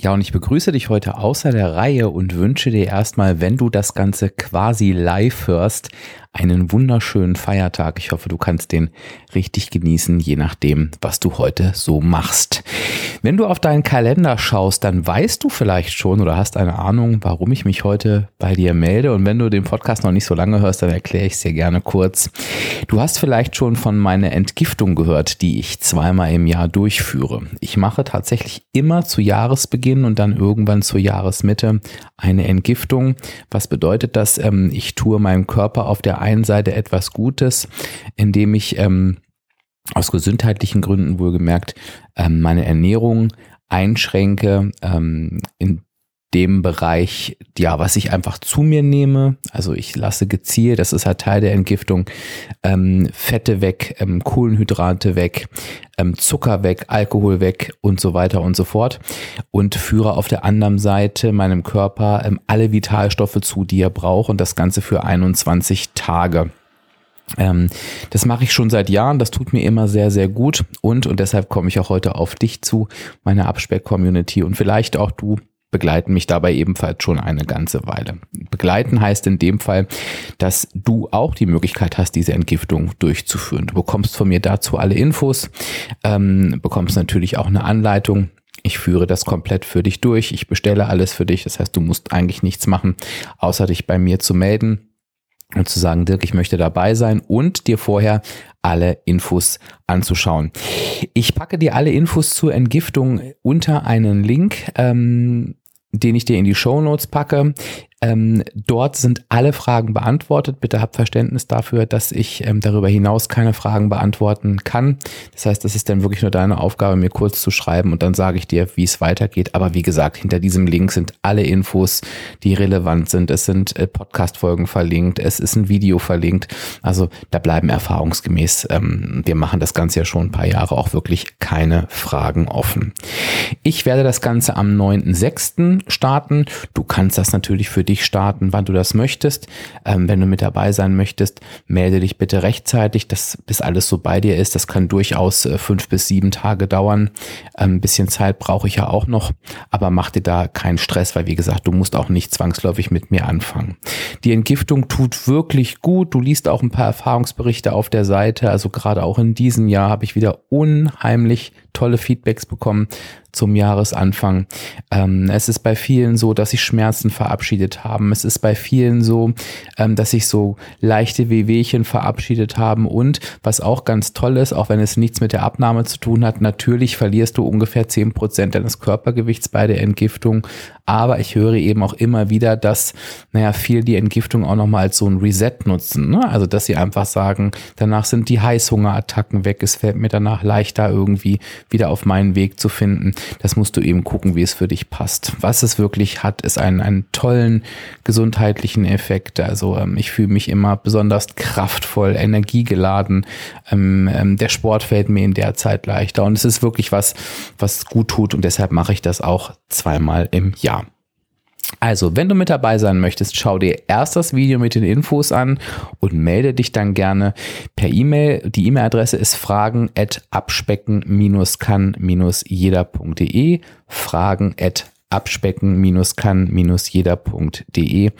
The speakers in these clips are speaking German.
Ja, und ich begrüße dich heute außer der Reihe und wünsche dir erstmal, wenn du das Ganze quasi live hörst, einen wunderschönen Feiertag. Ich hoffe, du kannst den richtig genießen, je nachdem, was du heute so machst. Wenn du auf deinen Kalender schaust, dann weißt du vielleicht schon oder hast eine Ahnung, warum ich mich heute bei dir melde. Und wenn du den Podcast noch nicht so lange hörst, dann erkläre ich es dir gerne kurz. Du hast vielleicht schon von meiner Entgiftung gehört, die ich zweimal im Jahr durchführe. Ich mache tatsächlich immer zu Jahresbeginn und dann irgendwann zur Jahresmitte eine Entgiftung. Was bedeutet das? Ähm, ich tue meinem Körper auf der einen Seite etwas Gutes, indem ich ähm, aus gesundheitlichen Gründen wohlgemerkt ähm, meine Ernährung einschränke, ähm, in dem Bereich, ja, was ich einfach zu mir nehme. Also ich lasse gezielt, das ist halt Teil der Entgiftung, ähm, Fette weg, ähm, Kohlenhydrate weg, ähm, Zucker weg, Alkohol weg und so weiter und so fort. Und führe auf der anderen Seite meinem Körper ähm, alle Vitalstoffe zu, die er braucht und das Ganze für 21 Tage. Ähm, das mache ich schon seit Jahren, das tut mir immer sehr, sehr gut und, und deshalb komme ich auch heute auf dich zu, meine Abspeck-Community und vielleicht auch du begleiten mich dabei ebenfalls schon eine ganze Weile. Begleiten heißt in dem Fall, dass du auch die Möglichkeit hast, diese Entgiftung durchzuführen. Du bekommst von mir dazu alle Infos, ähm, bekommst natürlich auch eine Anleitung. Ich führe das komplett für dich durch. Ich bestelle alles für dich. Das heißt, du musst eigentlich nichts machen, außer dich bei mir zu melden und zu sagen, Dirk, ich möchte dabei sein und dir vorher alle Infos anzuschauen. Ich packe dir alle Infos zur Entgiftung unter einen Link, ähm, den ich dir in die Show Notes packe. Ähm, dort sind alle Fragen beantwortet. Bitte habt Verständnis dafür, dass ich ähm, darüber hinaus keine Fragen beantworten kann. Das heißt, das ist dann wirklich nur deine Aufgabe, mir kurz zu schreiben und dann sage ich dir, wie es weitergeht. Aber wie gesagt, hinter diesem Link sind alle Infos, die relevant sind. Es sind äh, Podcast-Folgen verlinkt, es ist ein Video verlinkt. Also da bleiben erfahrungsgemäß, ähm, wir machen das Ganze ja schon ein paar Jahre, auch wirklich keine Fragen offen. Ich werde das Ganze am 9.6. starten. Du kannst das natürlich für dich starten, wann du das möchtest. Ähm, wenn du mit dabei sein möchtest, melde dich bitte rechtzeitig, dass bis alles so bei dir ist. Das kann durchaus äh, fünf bis sieben Tage dauern. Ähm, ein bisschen Zeit brauche ich ja auch noch, aber mach dir da keinen Stress, weil wie gesagt, du musst auch nicht zwangsläufig mit mir anfangen. Die Entgiftung tut wirklich gut. Du liest auch ein paar Erfahrungsberichte auf der Seite. Also gerade auch in diesem Jahr habe ich wieder unheimlich tolle Feedbacks bekommen zum Jahresanfang. Ähm, es ist bei vielen so, dass sich Schmerzen verabschiedet haben. Es ist bei vielen so, ähm, dass sich so leichte Wehwehchen verabschiedet haben. Und was auch ganz toll ist, auch wenn es nichts mit der Abnahme zu tun hat, natürlich verlierst du ungefähr zehn Prozent deines Körpergewichts bei der Entgiftung. Aber ich höre eben auch immer wieder, dass, naja, viel die Entgiftung auch nochmal als so ein Reset nutzen. Ne? Also, dass sie einfach sagen, danach sind die Heißhungerattacken weg. Es fällt mir danach leichter irgendwie wieder auf meinen Weg zu finden. Das musst du eben gucken, wie es für dich passt. Was es wirklich hat, ist einen, einen tollen gesundheitlichen Effekt. Also ähm, ich fühle mich immer besonders kraftvoll, energiegeladen. Ähm, ähm, der Sport fällt mir in der Zeit leichter und es ist wirklich was, was gut tut und deshalb mache ich das auch zweimal im Jahr. Also, wenn du mit dabei sein möchtest, schau dir erst das Video mit den Infos an und melde dich dann gerne per E-Mail. Die E-Mail-Adresse ist fragen at abspecken-kann-jeder.de fragen at abspecken-kann-jeder.de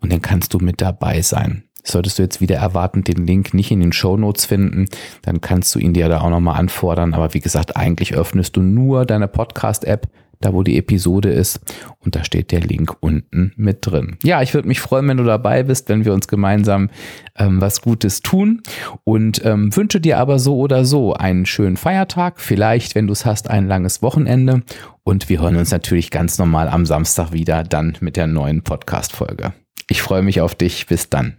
und dann kannst du mit dabei sein. Solltest du jetzt wieder erwartend den Link nicht in den Show Notes finden, dann kannst du ihn dir da auch nochmal anfordern. Aber wie gesagt, eigentlich öffnest du nur deine Podcast-App, da wo die Episode ist. Und da steht der Link unten mit drin. Ja, ich würde mich freuen, wenn du dabei bist, wenn wir uns gemeinsam ähm, was Gutes tun. Und ähm, wünsche dir aber so oder so einen schönen Feiertag. Vielleicht, wenn du es hast, ein langes Wochenende. Und wir hören uns natürlich ganz normal am Samstag wieder, dann mit der neuen Podcast-Folge. Ich freue mich auf dich. Bis dann.